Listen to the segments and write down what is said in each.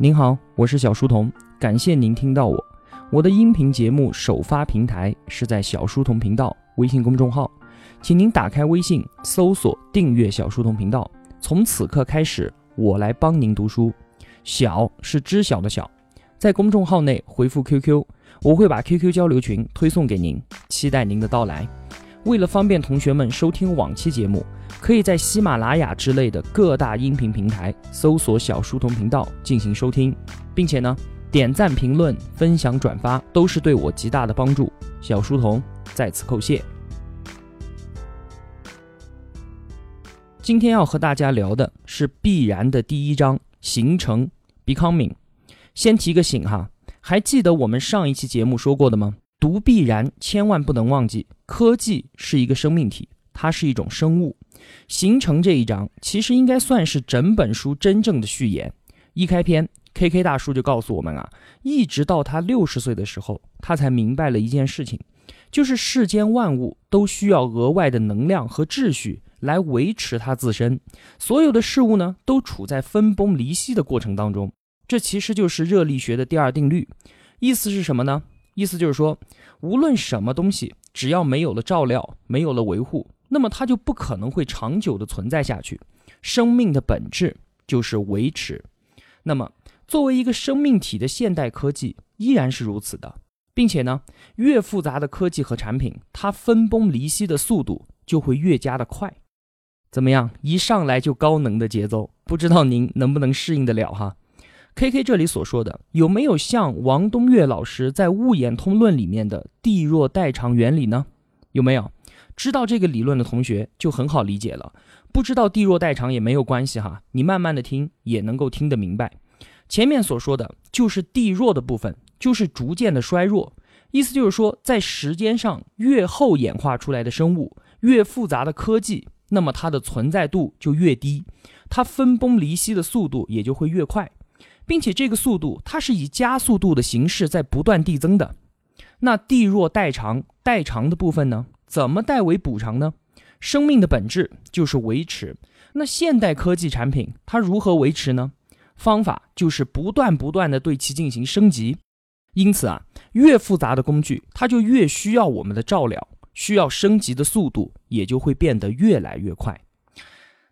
您好，我是小书童，感谢您听到我。我的音频节目首发平台是在小书童频道微信公众号，请您打开微信搜索订阅小书童频道。从此刻开始，我来帮您读书。小是知晓的小，在公众号内回复 QQ，我会把 QQ 交流群推送给您，期待您的到来。为了方便同学们收听往期节目。可以在喜马拉雅之类的各大音频平台搜索“小书童频道”进行收听，并且呢，点赞、评论、分享、转发都是对我极大的帮助。小书童在此叩谢。今天要和大家聊的是必然的第一章——形成 （becoming）。先提个醒哈，还记得我们上一期节目说过的吗？读必然千万不能忘记，科技是一个生命体，它是一种生物。形成这一章其实应该算是整本书真正的序言。一开篇，K K 大叔就告诉我们啊，一直到他六十岁的时候，他才明白了一件事情，就是世间万物都需要额外的能量和秩序来维持它自身。所有的事物呢，都处在分崩离析的过程当中。这其实就是热力学的第二定律。意思是什么呢？意思就是说，无论什么东西，只要没有了照料，没有了维护。那么它就不可能会长久的存在下去。生命的本质就是维持。那么作为一个生命体的现代科技依然是如此的，并且呢，越复杂的科技和产品，它分崩离析的速度就会越加的快。怎么样？一上来就高能的节奏，不知道您能不能适应得了哈？K K 这里所说的有没有像王东岳老师在《物演通论》里面的地弱代偿原理呢？有没有？知道这个理论的同学就很好理解了，不知道地弱代偿也没有关系哈，你慢慢的听也能够听得明白。前面所说的就是地弱的部分，就是逐渐的衰弱，意思就是说，在时间上越后演化出来的生物，越复杂的科技，那么它的存在度就越低，它分崩离析的速度也就会越快，并且这个速度它是以加速度的形式在不断递增的。那地弱代偿代偿的部分呢？怎么代为补偿呢？生命的本质就是维持。那现代科技产品它如何维持呢？方法就是不断不断的对其进行升级。因此啊，越复杂的工具，它就越需要我们的照料，需要升级的速度也就会变得越来越快。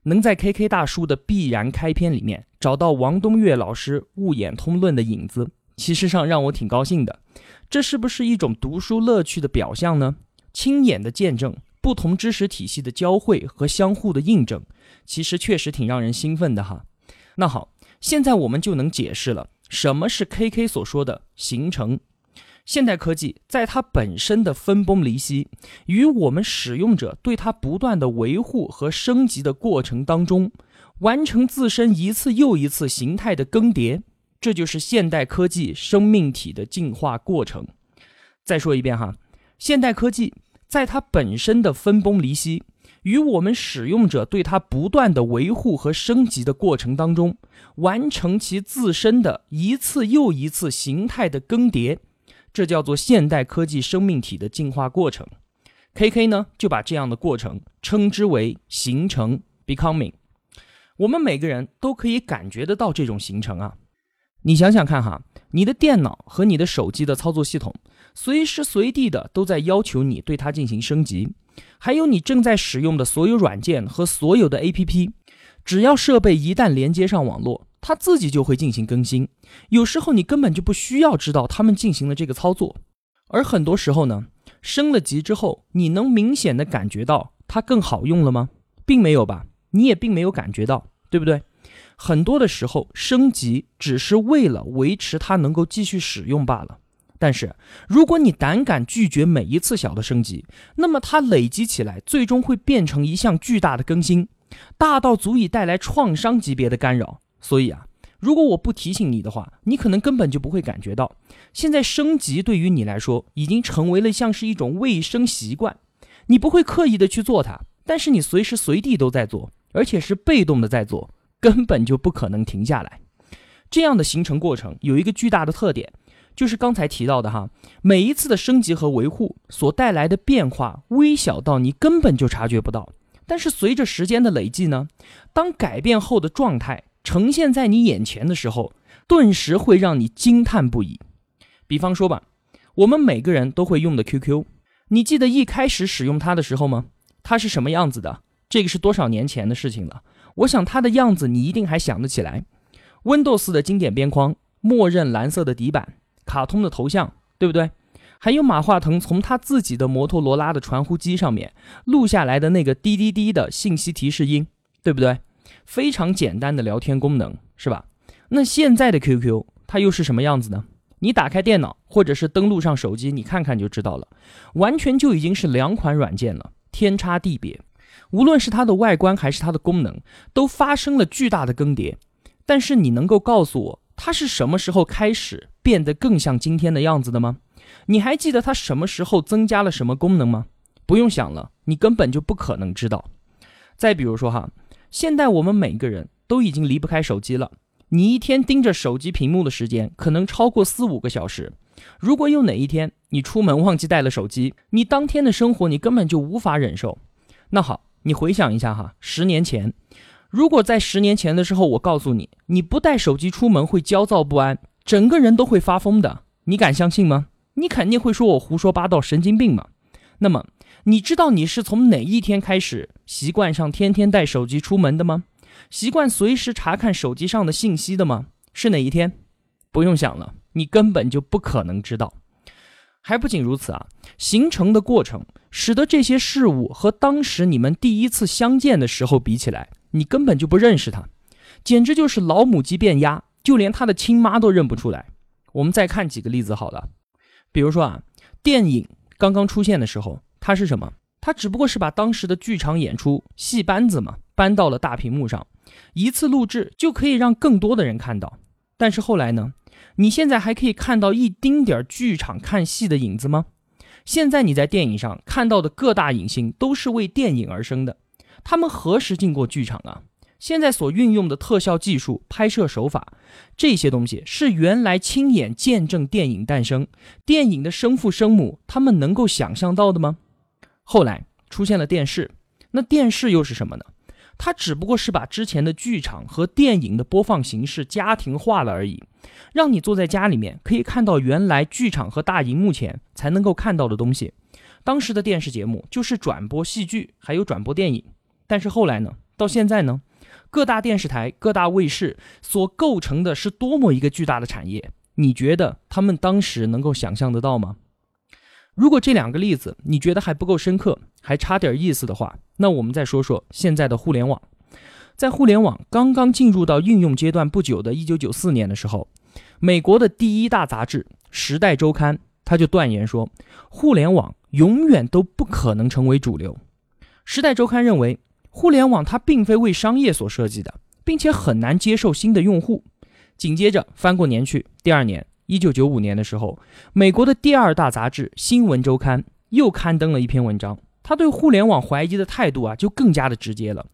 能在 KK 大叔的必然开篇里面找到王东岳老师《物演通论》的影子，其实上让我挺高兴的。这是不是一种读书乐趣的表象呢？亲眼的见证，不同知识体系的交汇和相互的印证，其实确实挺让人兴奋的哈。那好，现在我们就能解释了，什么是 KK 所说的形成。现代科技在它本身的分崩离析，与我们使用者对它不断的维护和升级的过程当中，完成自身一次又一次形态的更迭，这就是现代科技生命体的进化过程。再说一遍哈，现代科技。在它本身的分崩离析，与我们使用者对它不断的维护和升级的过程当中，完成其自身的一次又一次形态的更迭，这叫做现代科技生命体的进化过程。K K 呢就把这样的过程称之为形成 （becoming）。我们每个人都可以感觉得到这种形成啊。你想想看哈，你的电脑和你的手机的操作系统。随时随地的都在要求你对它进行升级，还有你正在使用的所有软件和所有的 APP，只要设备一旦连接上网络，它自己就会进行更新。有时候你根本就不需要知道他们进行了这个操作，而很多时候呢，升了级之后，你能明显的感觉到它更好用了吗？并没有吧，你也并没有感觉到，对不对？很多的时候，升级只是为了维持它能够继续使用罢了。但是，如果你胆敢拒绝每一次小的升级，那么它累积起来，最终会变成一项巨大的更新，大到足以带来创伤级别的干扰。所以啊，如果我不提醒你的话，你可能根本就不会感觉到，现在升级对于你来说已经成为了像是一种卫生习惯，你不会刻意的去做它，但是你随时随地都在做，而且是被动的在做，根本就不可能停下来。这样的形成过程有一个巨大的特点。就是刚才提到的哈，每一次的升级和维护所带来的变化，微小到你根本就察觉不到。但是随着时间的累计呢，当改变后的状态呈现在你眼前的时候，顿时会让你惊叹不已。比方说吧，我们每个人都会用的 QQ，你记得一开始使用它的时候吗？它是什么样子的？这个是多少年前的事情了？我想它的样子你一定还想得起来。Windows 的经典边框，默认蓝色的底板，卡通的头像，对不对？还有马化腾从他自己的摩托罗拉的传呼机上面录下来的那个滴滴滴的信息提示音，对不对？非常简单的聊天功能，是吧？那现在的 QQ 它又是什么样子呢？你打开电脑或者是登录上手机，你看看就知道了，完全就已经是两款软件了，天差地别。无论是它的外观还是它的功能，都发生了巨大的更迭。但是你能够告诉我，它是什么时候开始变得更像今天的样子的吗？你还记得它什么时候增加了什么功能吗？不用想了，你根本就不可能知道。再比如说哈，现在我们每个人都已经离不开手机了。你一天盯着手机屏幕的时间可能超过四五个小时。如果有哪一天你出门忘记带了手机，你当天的生活你根本就无法忍受。那好，你回想一下哈，十年前，如果在十年前的时候我告诉你，你不带手机出门会焦躁不安，整个人都会发疯的，你敢相信吗？你肯定会说我胡说八道，神经病嘛。那么，你知道你是从哪一天开始习惯上天天带手机出门的吗？习惯随时查看手机上的信息的吗？是哪一天？不用想了，你根本就不可能知道。还不仅如此啊，形成的过程使得这些事物和当时你们第一次相见的时候比起来，你根本就不认识他，简直就是老母鸡变鸭，就连他的亲妈都认不出来。我们再看几个例子好了，比如说啊，电影刚刚出现的时候，它是什么？它只不过是把当时的剧场演出戏班子嘛。搬到了大屏幕上，一次录制就可以让更多的人看到。但是后来呢？你现在还可以看到一丁点儿剧场看戏的影子吗？现在你在电影上看到的各大影星都是为电影而生的，他们何时进过剧场啊？现在所运用的特效技术、拍摄手法，这些东西是原来亲眼见证电影诞生、电影的生父生母他们能够想象到的吗？后来出现了电视，那电视又是什么呢？它只不过是把之前的剧场和电影的播放形式家庭化了而已，让你坐在家里面可以看到原来剧场和大荧幕前才能够看到的东西。当时的电视节目就是转播戏剧，还有转播电影。但是后来呢？到现在呢？各大电视台、各大卫视所构成的是多么一个巨大的产业？你觉得他们当时能够想象得到吗？如果这两个例子你觉得还不够深刻，还差点意思的话，那我们再说说现在的互联网。在互联网刚刚进入到应用阶段不久的1994年的时候，美国的第一大杂志《时代周刊》他就断言说，互联网永远都不可能成为主流。《时代周刊》认为，互联网它并非为商业所设计的，并且很难接受新的用户。紧接着翻过年去，第二年。一九九五年的时候，美国的第二大杂志《新闻周刊》又刊登了一篇文章，他对互联网怀疑的态度啊，就更加的直接了。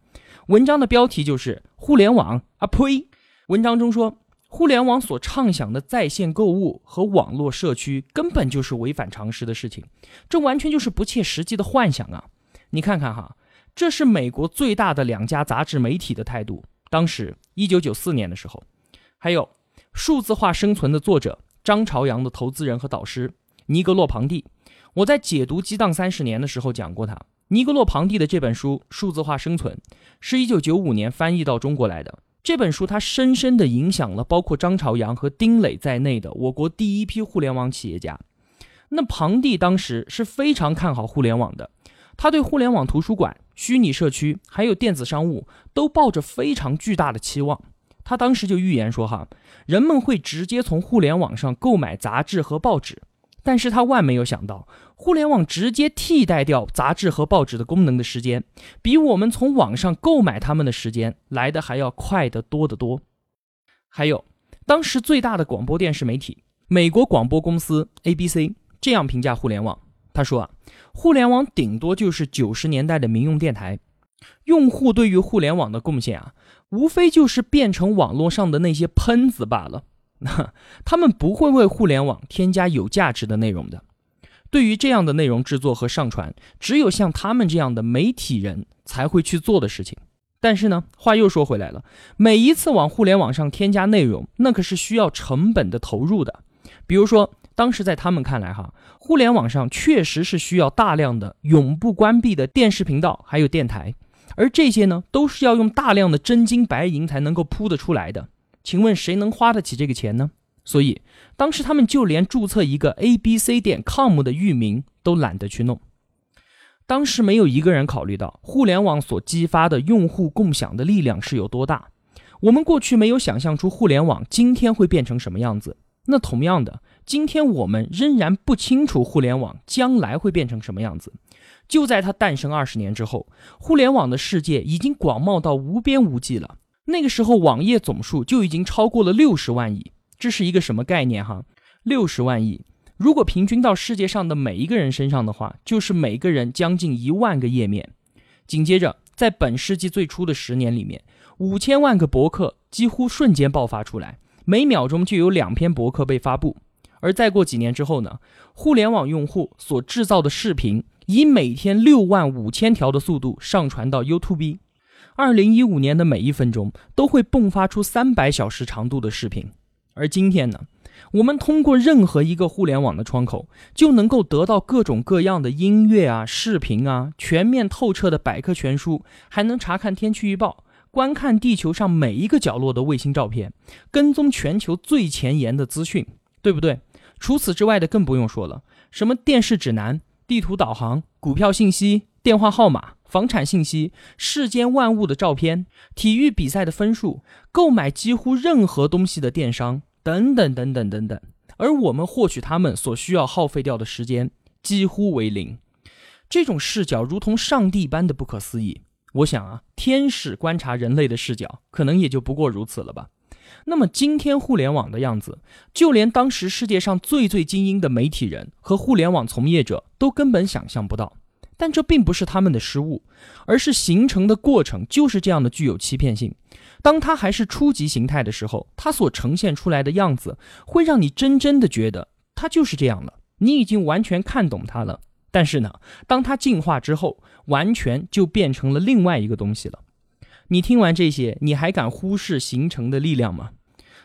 文章的标题就是“互联网啊呸”。文章中说，互联网所畅想的在线购物和网络社区根本就是违反常识的事情，这完全就是不切实际的幻想啊！你看看哈，这是美国最大的两家杂志媒体的态度。当时一九九四年的时候，还有。数字化生存的作者张朝阳的投资人和导师尼格洛庞蒂，我在解读《激荡三十年》的时候讲过他。尼格洛庞蒂的这本书《数字化生存》是一九九五年翻译到中国来的。这本书它深深地影响了包括张朝阳和丁磊在内的我国第一批互联网企业家。那庞蒂当时是非常看好互联网的，他对互联网图书馆、虚拟社区还有电子商务都抱着非常巨大的期望。他当时就预言说：“哈，人们会直接从互联网上购买杂志和报纸。”但是他万没有想到，互联网直接替代掉杂志和报纸的功能的时间，比我们从网上购买它们的时间来的还要快得多得多。还有，当时最大的广播电视媒体美国广播公司 ABC 这样评价互联网：“他说啊，互联网顶多就是九十年代的民用电台，用户对于互联网的贡献啊。”无非就是变成网络上的那些喷子罢了，他们不会为互联网添加有价值的内容的。对于这样的内容制作和上传，只有像他们这样的媒体人才会去做的事情。但是呢，话又说回来了，每一次往互联网上添加内容，那可是需要成本的投入的。比如说，当时在他们看来，哈，互联网上确实是需要大量的永不关闭的电视频道，还有电台，而这些呢，都是要用大量的真金白银才能够铺得出来的。请问谁能花得起这个钱呢？所以当时他们就连注册一个 a b c 点 com 的域名都懒得去弄。当时没有一个人考虑到互联网所激发的用户共享的力量是有多大。我们过去没有想象出互联网今天会变成什么样子。那同样的，今天我们仍然不清楚互联网将来会变成什么样子。就在它诞生二十年之后，互联网的世界已经广袤到无边无际了。那个时候，网页总数就已经超过了六十万亿。这是一个什么概念？哈，六十万亿。如果平均到世界上的每一个人身上的话，就是每个人将近一万个页面。紧接着，在本世纪最初的十年里面，五千万个博客几乎瞬间爆发出来，每秒钟就有两篇博客被发布。而再过几年之后呢，互联网用户所制造的视频以每天六万五千条的速度上传到 YouTube，二零一五年的每一分钟都会迸发出三百小时长度的视频。而今天呢？我们通过任何一个互联网的窗口，就能够得到各种各样的音乐啊、视频啊，全面透彻的百科全书，还能查看天气预报，观看地球上每一个角落的卫星照片，跟踪全球最前沿的资讯，对不对？除此之外的更不用说了，什么电视指南、地图导航、股票信息、电话号码、房产信息、世间万物的照片、体育比赛的分数、购买几乎任何东西的电商。等等等等等等，而我们获取他们所需要耗费掉的时间几乎为零，这种视角如同上帝般的不可思议。我想啊，天使观察人类的视角，可能也就不过如此了吧。那么今天互联网的样子，就连当时世界上最最精英的媒体人和互联网从业者都根本想象不到。但这并不是他们的失误，而是形成的过程就是这样的具有欺骗性。当它还是初级形态的时候，它所呈现出来的样子会让你真真的觉得它就是这样了，你已经完全看懂它了。但是呢，当它进化之后，完全就变成了另外一个东西了。你听完这些，你还敢忽视形成的力量吗？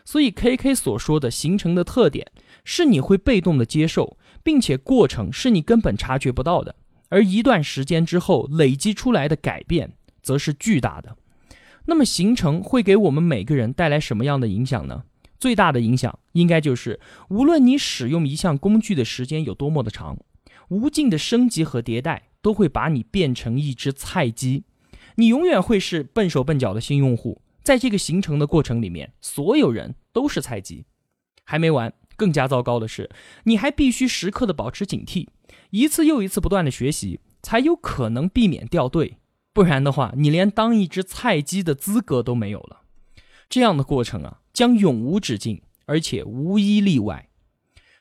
所以 K K 所说的形成的特点是你会被动的接受，并且过程是你根本察觉不到的，而一段时间之后累积出来的改变则是巨大的。那么形成会给我们每个人带来什么样的影响呢？最大的影响应该就是，无论你使用一项工具的时间有多么的长，无尽的升级和迭代都会把你变成一只菜鸡，你永远会是笨手笨脚的新用户。在这个形成的过程里面，所有人都是菜鸡。还没完，更加糟糕的是，你还必须时刻的保持警惕，一次又一次不断的学习，才有可能避免掉队。不然的话，你连当一只菜鸡的资格都没有了。这样的过程啊，将永无止境，而且无一例外。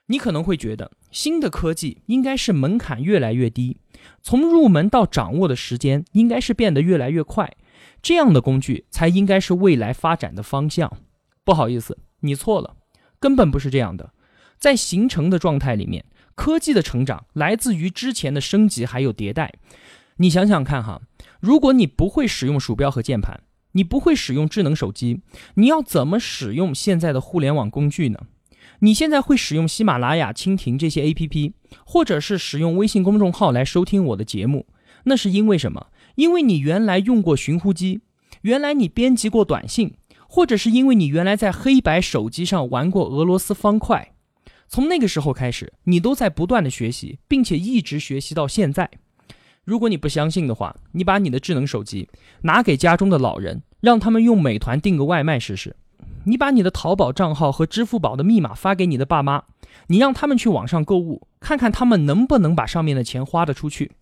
你可能会觉得，新的科技应该是门槛越来越低，从入门到掌握的时间应该是变得越来越快，这样的工具才应该是未来发展的方向。不好意思，你错了，根本不是这样的。在形成的状态里面，科技的成长来自于之前的升级还有迭代。你想想看哈。如果你不会使用鼠标和键盘，你不会使用智能手机，你要怎么使用现在的互联网工具呢？你现在会使用喜马拉雅、蜻蜓这些 APP，或者是使用微信公众号来收听我的节目，那是因为什么？因为你原来用过寻呼机，原来你编辑过短信，或者是因为你原来在黑白手机上玩过俄罗斯方块。从那个时候开始，你都在不断的学习，并且一直学习到现在。如果你不相信的话，你把你的智能手机拿给家中的老人，让他们用美团订个外卖试试；你把你的淘宝账号和支付宝的密码发给你的爸妈，你让他们去网上购物，看看他们能不能把上面的钱花得出去。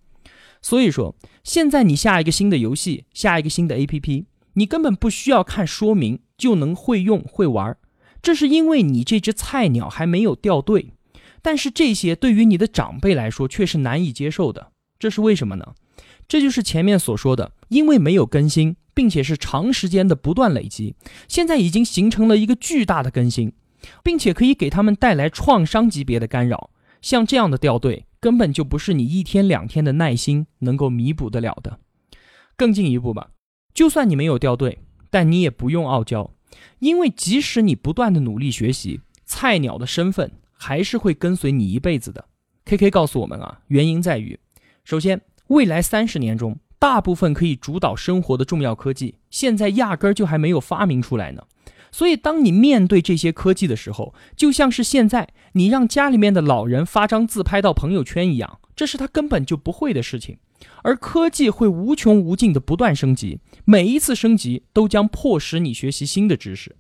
所以说，现在你下一个新的游戏，下一个新的 APP，你根本不需要看说明就能会用会玩，这是因为你这只菜鸟还没有掉队。但是这些对于你的长辈来说却是难以接受的。这是为什么呢？这就是前面所说的，因为没有更新，并且是长时间的不断累积，现在已经形成了一个巨大的更新，并且可以给他们带来创伤级别的干扰。像这样的掉队，根本就不是你一天两天的耐心能够弥补得了的。更进一步吧，就算你没有掉队，但你也不用傲娇，因为即使你不断的努力学习，菜鸟的身份还是会跟随你一辈子的。K K 告诉我们啊，原因在于，首先，未来三十年中，大部分可以主导生活的重要科技，现在压根儿就还没有发明出来呢。所以，当你面对这些科技的时候，就像是现在你让家里面的老人发张自拍到朋友圈一样，这是他根本就不会的事情。而科技会无穷无尽的不断升级，每一次升级都将迫使你学习新的知识。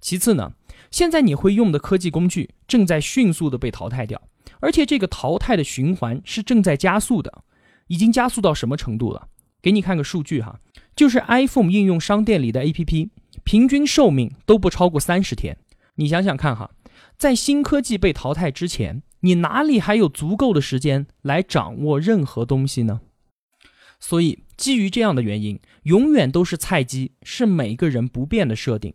其次呢，现在你会用的科技工具正在迅速的被淘汰掉，而且这个淘汰的循环是正在加速的，已经加速到什么程度了？给你看个数据哈，就是 iPhone 应用商店里的 APP。平均寿命都不超过三十天，你想想看哈，在新科技被淘汰之前，你哪里还有足够的时间来掌握任何东西呢？所以，基于这样的原因，永远都是菜鸡是每个人不变的设定，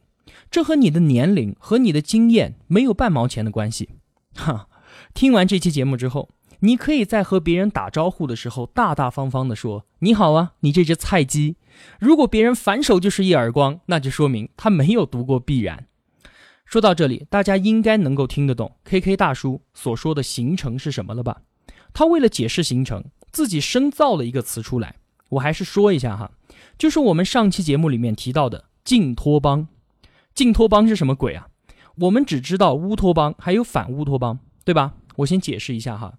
这和你的年龄和你的经验没有半毛钱的关系。哈，听完这期节目之后，你可以在和别人打招呼的时候大大方方地说：“你好啊，你这只菜鸡。”如果别人反手就是一耳光，那就说明他没有读过必然。说到这里，大家应该能够听得懂 K K 大叔所说的形成是什么了吧？他为了解释形成，自己深造了一个词出来。我还是说一下哈，就是我们上期节目里面提到的净托邦。净托邦是什么鬼啊？我们只知道乌托邦，还有反乌托邦，对吧？我先解释一下哈。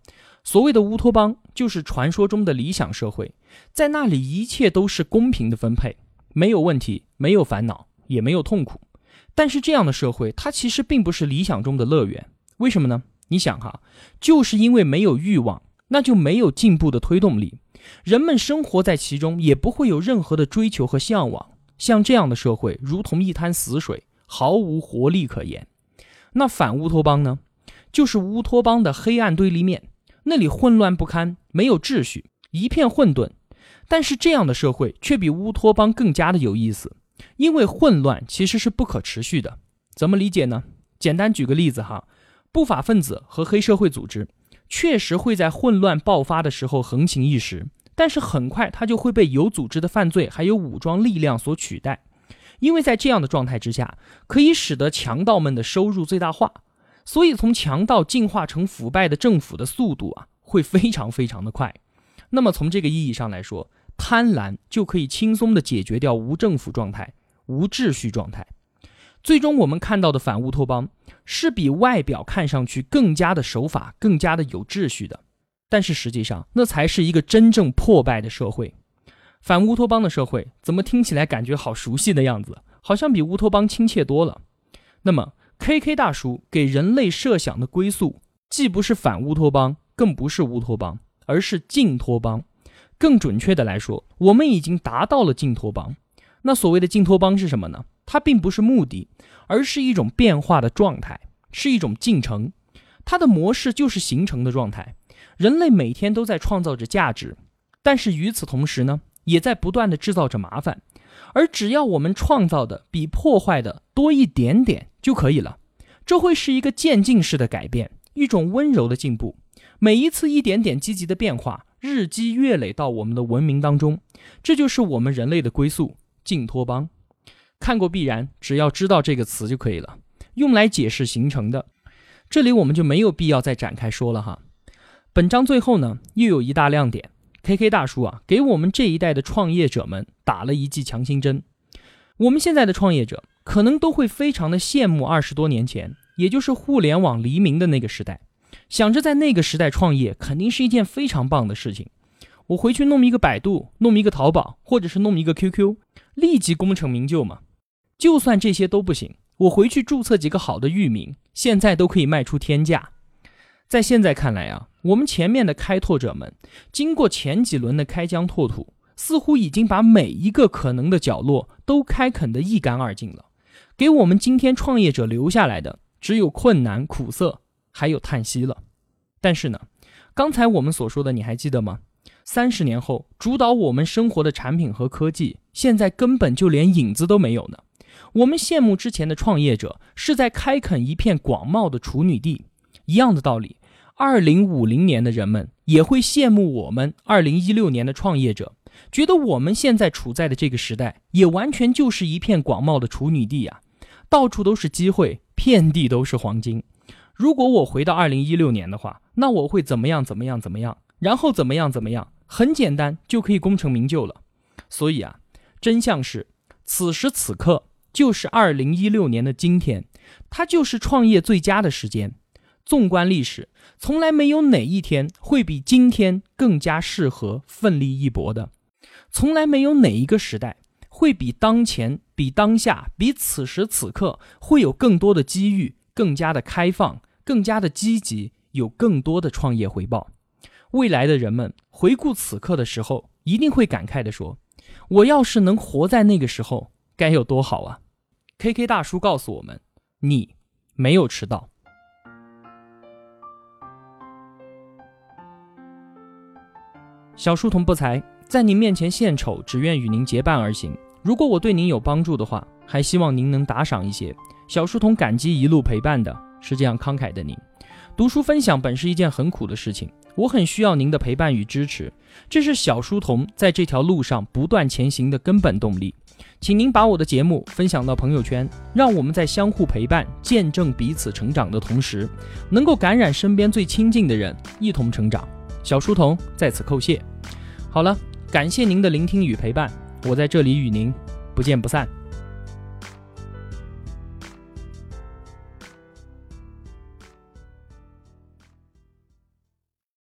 所谓的乌托邦，就是传说中的理想社会，在那里一切都是公平的分配，没有问题，没有烦恼，也没有痛苦。但是这样的社会，它其实并不是理想中的乐园。为什么呢？你想哈，就是因为没有欲望，那就没有进步的推动力，人们生活在其中也不会有任何的追求和向往。像这样的社会，如同一滩死水，毫无活力可言。那反乌托邦呢？就是乌托邦的黑暗对立面。那里混乱不堪，没有秩序，一片混沌。但是这样的社会却比乌托邦更加的有意思，因为混乱其实是不可持续的。怎么理解呢？简单举个例子哈，不法分子和黑社会组织确实会在混乱爆发的时候横行一时，但是很快它就会被有组织的犯罪还有武装力量所取代，因为在这样的状态之下，可以使得强盗们的收入最大化。所以，从强盗进化成腐败的政府的速度啊，会非常非常的快。那么，从这个意义上来说，贪婪就可以轻松的解决掉无政府状态、无秩序状态。最终，我们看到的反乌托邦是比外表看上去更加的守法、更加的有秩序的。但是实际上，那才是一个真正破败的社会。反乌托邦的社会怎么听起来感觉好熟悉的样子？好像比乌托邦亲切多了。那么。K K 大叔给人类设想的归宿，既不是反乌托邦，更不是乌托邦，而是净托邦。更准确的来说，我们已经达到了净托邦。那所谓的净托邦是什么呢？它并不是目的，而是一种变化的状态，是一种进程。它的模式就是形成的状态。人类每天都在创造着价值，但是与此同时呢，也在不断的制造着麻烦。而只要我们创造的比破坏的多一点点就可以了，这会是一个渐进式的改变，一种温柔的进步。每一次一点点积极的变化，日积月累到我们的文明当中，这就是我们人类的归宿——净托邦。看过必然，只要知道这个词就可以了，用来解释形成的。这里我们就没有必要再展开说了哈。本章最后呢，又有一大亮点。K K 大叔啊，给我们这一代的创业者们打了一剂强心针。我们现在的创业者可能都会非常的羡慕二十多年前，也就是互联网黎明的那个时代，想着在那个时代创业肯定是一件非常棒的事情。我回去弄一个百度，弄一个淘宝，或者是弄一个 QQ，立即功成名就嘛。就算这些都不行，我回去注册几个好的域名，现在都可以卖出天价。在现在看来啊，我们前面的开拓者们经过前几轮的开疆拓土，似乎已经把每一个可能的角落都开垦得一干二净了。给我们今天创业者留下来的，只有困难、苦涩，还有叹息了。但是呢，刚才我们所说的，你还记得吗？三十年后，主导我们生活的产品和科技，现在根本就连影子都没有呢。我们羡慕之前的创业者是在开垦一片广袤的处女地。一样的道理，二零五零年的人们也会羡慕我们二零一六年的创业者，觉得我们现在处在的这个时代，也完全就是一片广袤的处女地呀，到处都是机会，遍地都是黄金。如果我回到二零一六年的话，那我会怎么样？怎么样？怎么样？然后怎么样？怎么样？很简单，就可以功成名就了。所以啊，真相是，此时此刻就是二零一六年的今天，它就是创业最佳的时间。纵观历史，从来没有哪一天会比今天更加适合奋力一搏的，从来没有哪一个时代会比当前、比当下、比此时此刻会有更多的机遇，更加的开放。更加的积极，有更多的创业回报。未来的人们回顾此刻的时候，一定会感慨的说：“我要是能活在那个时候，该有多好啊！”K K 大叔告诉我们：“你没有迟到。”小书童不才，在您面前献丑，只愿与您结伴而行。如果我对您有帮助的话，还希望您能打赏一些。小书童感激一路陪伴的。是这样慷慨的您，读书分享本是一件很苦的事情，我很需要您的陪伴与支持，这是小书童在这条路上不断前行的根本动力。请您把我的节目分享到朋友圈，让我们在相互陪伴、见证彼此成长的同时，能够感染身边最亲近的人，一同成长。小书童在此叩谢。好了，感谢您的聆听与陪伴，我在这里与您不见不散。